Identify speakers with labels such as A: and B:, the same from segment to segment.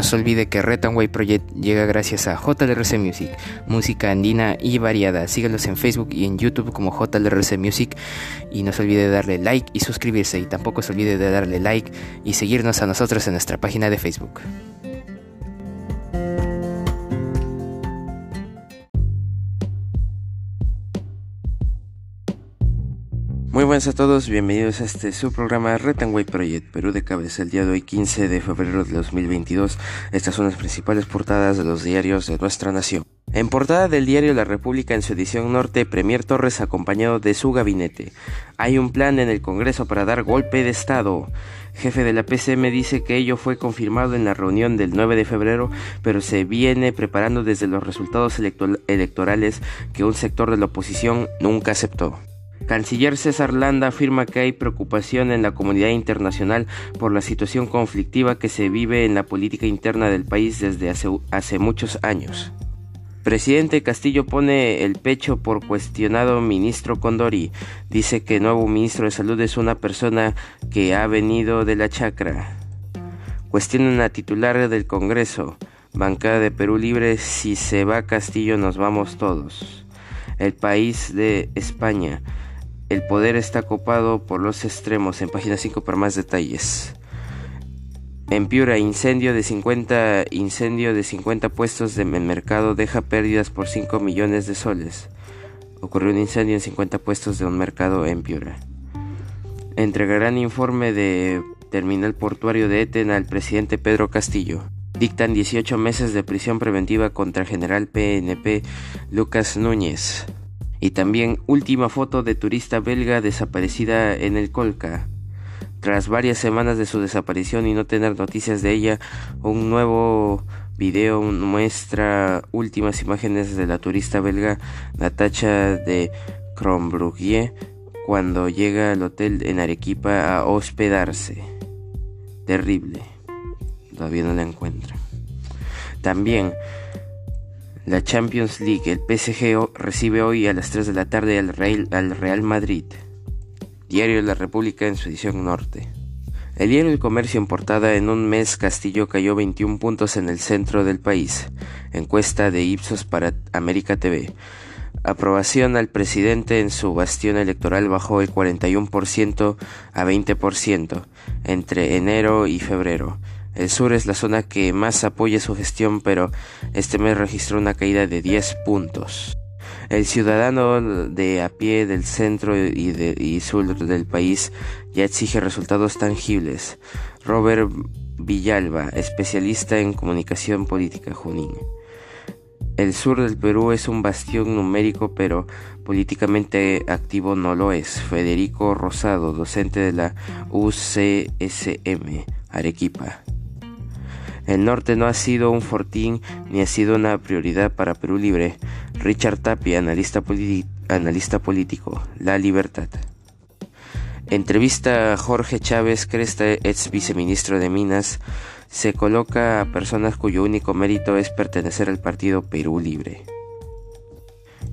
A: No se olvide que Way Project llega gracias a JLRC Music, música andina y variada. Síganos en Facebook y en YouTube como JLRC Music y no se olvide de darle like y suscribirse y tampoco se olvide de darle like y seguirnos a nosotros en nuestra página de Facebook. Muy buenas a todos, bienvenidos a este su programa Way Project Perú de cabeza el día de hoy 15 de febrero de 2022. Estas son las principales portadas de los diarios de nuestra nación. En portada del diario La República en su edición norte, Premier Torres acompañado de su gabinete. Hay un plan en el Congreso para dar golpe de Estado. Jefe de la PCM dice que ello fue confirmado en la reunión del 9 de febrero, pero se viene preparando desde los resultados electorales que un sector de la oposición nunca aceptó. Canciller César Landa afirma que hay preocupación en la comunidad internacional por la situación conflictiva que se vive en la política interna del país desde hace, muchos años. Presidente Castillo pone el pecho por cuestionado ministro Condori. Dice que nuevo ministro de Salud es una persona que ha venido de la chacra. Cuestiona a titular del Congreso. Bancada de Perú Libre, si se va Castillo nos vamos todos. El país de España. El poder está copado por los extremos. En página 5 para más detalles. En Piura, incendio de 50, incendio de 50 puestos de mercado deja pérdidas por 5 millones de soles. Ocurrió un incendio en 50 puestos de un mercado en Piura. Entregarán informe de terminal portuario de Eten al presidente Pedro Castillo. Dictan 18 meses de prisión preventiva contra general PNP Lucas Núñez. Y también última foto de turista belga desaparecida en el Colca. Tras varias semanas de su desaparición y no tener noticias de ella, un nuevo video muestra últimas imágenes de la turista belga Natacha de Crombrugge cuando llega al hotel en Arequipa a hospedarse. Terrible. Todavía no la encuentra. También la Champions League, el PSG recibe hoy a las 3 de la tarde al Real, Madrid. Diario de la República en su edición norte. El diario del comercio en portada en un mes Castillo cayó 21 puntos en el centro del país. Encuesta de Ipsos para América TV. Aprobación al presidente en su bastión electoral bajó el 41% a 20% entre enero y febrero. El sur es la zona que más apoya su gestión, pero este mes registró una caída de 10 puntos. El ciudadano de a pie del centro y, de, sur del país ya exige resultados tangibles. Robert Villalba, especialista en comunicación política, Junín. El sur del Perú es un bastión numérico, pero políticamente activo no lo es. Federico Rosado, docente de la UCSM, Arequipa. El norte no ha sido un fortín ni ha sido una prioridad para Perú Libre. Richard Tapia, analista, analista político, La Libertad. Entrevista a Jorge Chávez Cresta, ex viceministro de Minas, se coloca a personas cuyo único mérito es pertenecer al partido Perú Libre.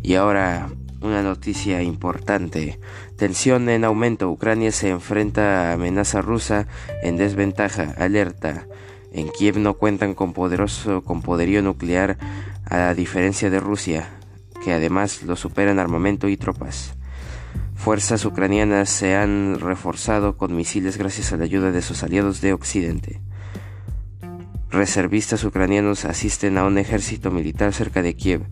A: Y ahora una noticia importante. Tensión en aumento. Ucrania se enfrenta a amenaza rusa en desventaja. Alerta. En Kiev no cuentan con poderoso con poderío nuclear a diferencia de Rusia, que además lo supera en armamento y tropas. Fuerzas ucranianas se han reforzado con misiles gracias a la ayuda de sus aliados de Occidente. Reservistas ucranianos asisten a un ejército militar cerca de Kiev.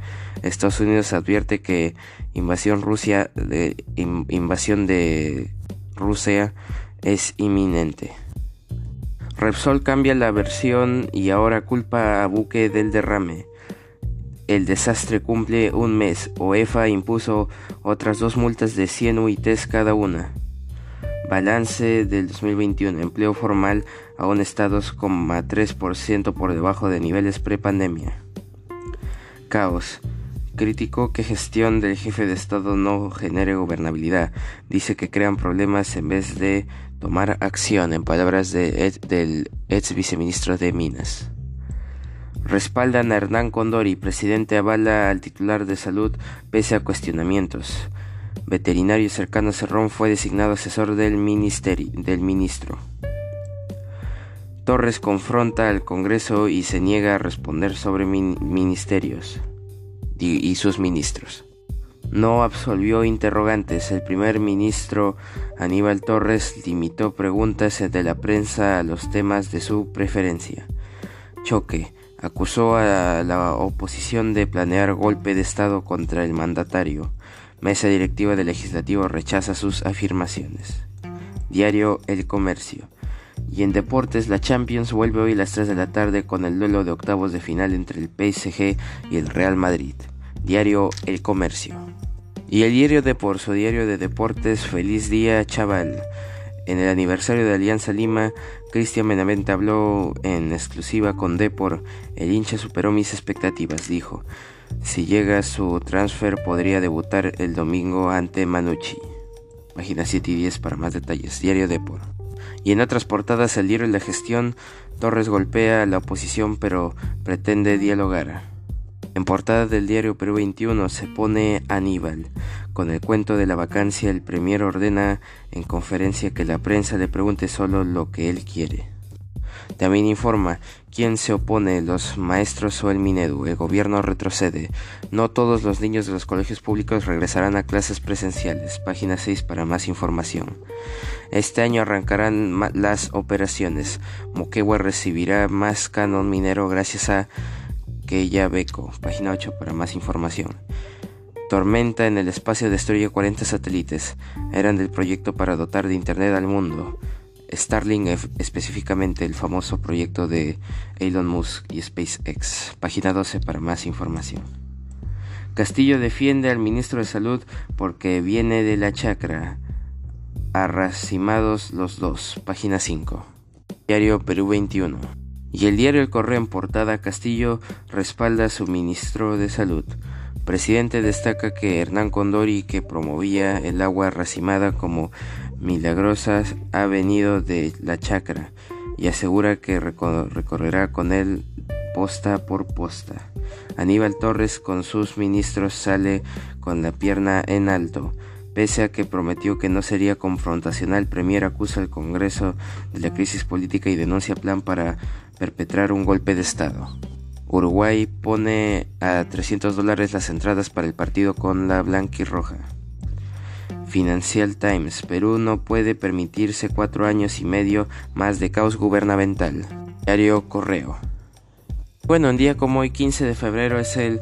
A: Estados Unidos advierte que invasión Rusia de invasión de Rusia es inminente. Repsol cambia la versión y ahora culpa a Buque del derrame. El desastre cumple un mes. OEFA impuso otras dos multas de 100 UITs cada una. Balance del 2021. Empleo formal aún está 2,3% por debajo de niveles prepandemia. Caos. Criticó que gestión del jefe de Estado no genere gobernabilidad. Dice que crean problemas en vez de tomar acción, en palabras del ex viceministro de Minas. Respaldan a Hernán Condori, presidente avala al titular de salud pese a cuestionamientos. Veterinario cercano a Cerrón fue designado asesor del, ministerio, del ministro. Torres confronta al Congreso y se niega a responder sobre ministerios y sus ministros no absolvió interrogantes. El primer ministro Aníbal Torres limitó preguntas de la prensa a los temas de su preferencia. Choque. Acusó a la oposición de planear golpe de Estado contra el mandatario. Mesa directiva del legislativo rechaza sus afirmaciones. Diario El Comercio. Y en deportes, la Champions vuelve hoy a las 3 de la tarde con el duelo de octavos de final entre el PSG y el Real Madrid. Diario El Comercio. Y el diario de su diario de deportes Feliz Día Chaval. En el aniversario de Alianza Lima, Cristian Benavente habló en exclusiva con Depor. El hincha superó mis expectativas, dijo. Si llega su transfer podría debutar el domingo ante Manucci. Página 7 y 10 para más detalles. Diario Depor. Y en otras portadas, el diario La Gestión, Torres golpea a la oposición pero pretende dialogar. En portada del diario Perú 21 se pone Aníbal. Con el cuento de la vacancia, el premier ordena en conferencia que la prensa le pregunte solo lo que él quiere. También informa quién se opone, los maestros o el Minedu. El gobierno retrocede. No todos los niños de los colegios públicos regresarán a clases presenciales. Página 6 para más información. Este año arrancarán las operaciones. Moquegua recibirá más canon minero gracias a que ya Beco, página 8 para más información. Tormenta en el espacio destruye 40 satélites. Eran del proyecto para dotar de Internet al mundo. Starlink específicamente el famoso proyecto de Elon Musk y SpaceX. Página 12 para más información. Castillo defiende al ministro de Salud porque viene de la chacra. Arracimados los dos. Página 5. Diario Perú 21. Y el diario El Correo en portada Castillo respalda a su ministro de Salud. Presidente destaca que Hernán Condori, que promovía el agua racimada como milagrosa, ha venido de la chacra y asegura que recorrerá con él posta por posta. Aníbal Torres con sus ministros sale con la pierna en alto. Pese a que prometió que no sería confrontacional, Premier acusa al Congreso de la crisis política y denuncia plan para perpetrar un golpe de Estado. Uruguay pone a 300 dólares las entradas para el partido con la blanquirroja. Financial Times, Perú no puede permitirse cuatro años y medio más de caos gubernamental. Diario Correo. Bueno, un día como hoy, 15 de febrero, es el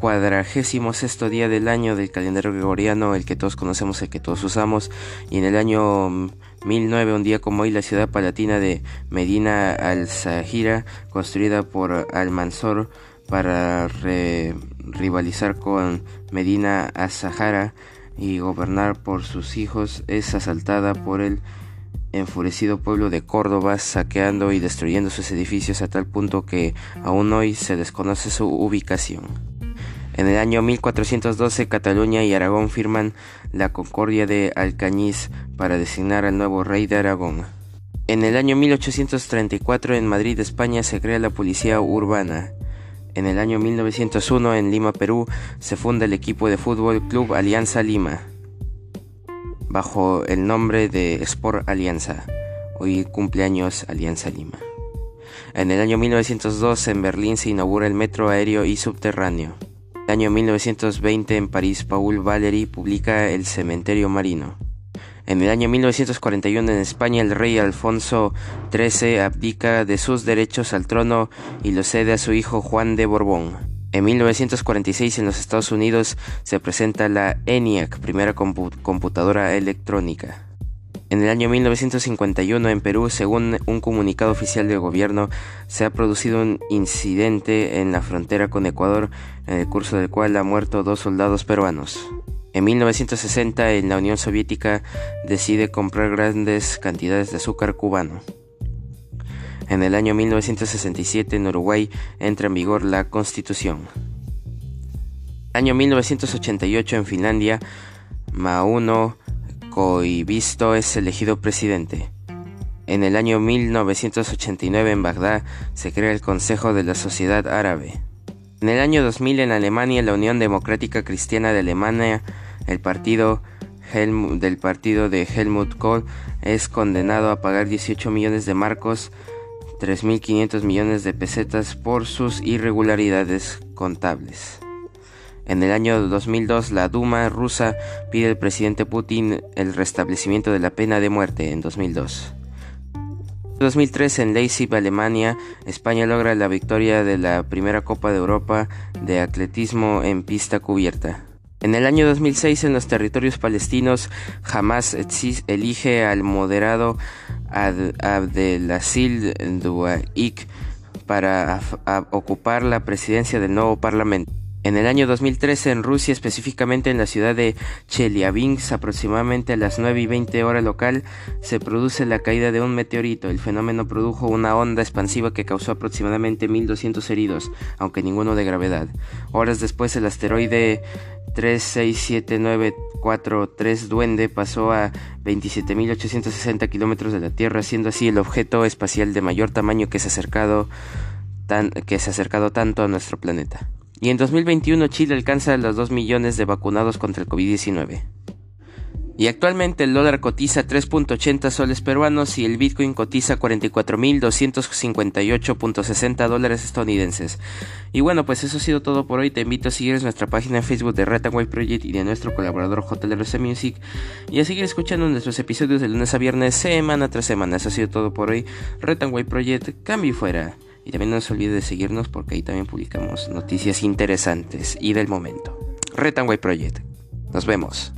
A: cuadragésimo sexto día del año del calendario gregoriano, el que todos conocemos, el que todos usamos, y en el año 1009, un día como hoy, la ciudad palatina de Medina al-Sahira, construida por Al-Mansur para rivalizar con Medina al-Sahara y gobernar por sus hijos, es asaltada por el enfurecido pueblo de Córdoba, saqueando y destruyendo sus edificios a tal punto que aún hoy se desconoce su ubicación. En el año 1412 Cataluña y Aragón firman la Concordia de Alcañiz para designar al nuevo rey de Aragón. En el año 1834 en Madrid, España, se crea la Policía Urbana. En el año 1901 en Lima, Perú, se funda el equipo de fútbol Club Alianza Lima, bajo el nombre de Sport Alianza. Hoy cumpleaños Alianza Lima. En el año 1902 en Berlín se inaugura el metro aéreo y subterráneo año 1920 en París, Paul Valéry publica El cementerio marino. En el año 1941 en España el rey Alfonso XIII abdica de sus derechos al trono y lo cede a su hijo Juan de Borbón. En 1946 en los Estados Unidos se presenta la ENIAC, primera computadora electrónica. En el año 1951 en Perú, según un comunicado oficial del gobierno, se ha producido un incidente en la frontera con Ecuador, en el curso del cual han muerto dos soldados peruanos. En 1960, en la Unión Soviética decide comprar grandes cantidades de azúcar cubano. En el año 1967, en Uruguay, entra en vigor la Constitución. Año 1988, en Finlandia, Mauno Koivisto es elegido presidente. En el año 1989 en Bagdad se crea el Consejo de la Sociedad Árabe. En el año 2000 en Alemania la Unión Democrática Cristiana de Alemania, el partido del partido de Helmut Kohl, es condenado a pagar 18 millones de marcos 3.500 millones de pesetas por sus irregularidades contables. En el año 2002, la Duma rusa pide al presidente Putin el restablecimiento de la pena de muerte en 2002. En 2003, en Leipzig, Alemania, España logra la victoria de la primera Copa de Europa de atletismo en pista cubierta. En el año 2006, en los territorios palestinos, Hamas elige al moderado Abdelaziz Douaik para ocupar la presidencia del nuevo parlamento. En el año 2013 en Rusia, específicamente en la ciudad de Chelyabinsk, aproximadamente a las 9 y 20 horas local, se produce la caída de un meteorito. El fenómeno produjo una onda expansiva que causó aproximadamente 1.200 heridos, aunque ninguno de gravedad. Horas después el asteroide 367943 Duende pasó a 27.860 kilómetros de la Tierra, siendo así el objeto espacial de mayor tamaño que se ha acercado, que se ha acercado tanto a nuestro planeta. Y en 2021 Chile alcanza los 2 millones de vacunados contra el COVID-19. Y actualmente el dólar cotiza 3.80 soles peruanos y el Bitcoin cotiza 44.258.60 dólares estadounidenses. Y bueno, pues eso ha sido todo por hoy. Te invito a seguir nuestra página en Facebook de Rataway Project y de nuestro colaborador JLRC Music. Y a seguir escuchando nuestros episodios de lunes a viernes, semana tras semana. Eso ha sido todo por hoy. Rataway Project, cambio fuera. Y también no se olvide de seguirnos porque ahí también publicamos noticias interesantes y del momento. Retanway Project. Nos vemos.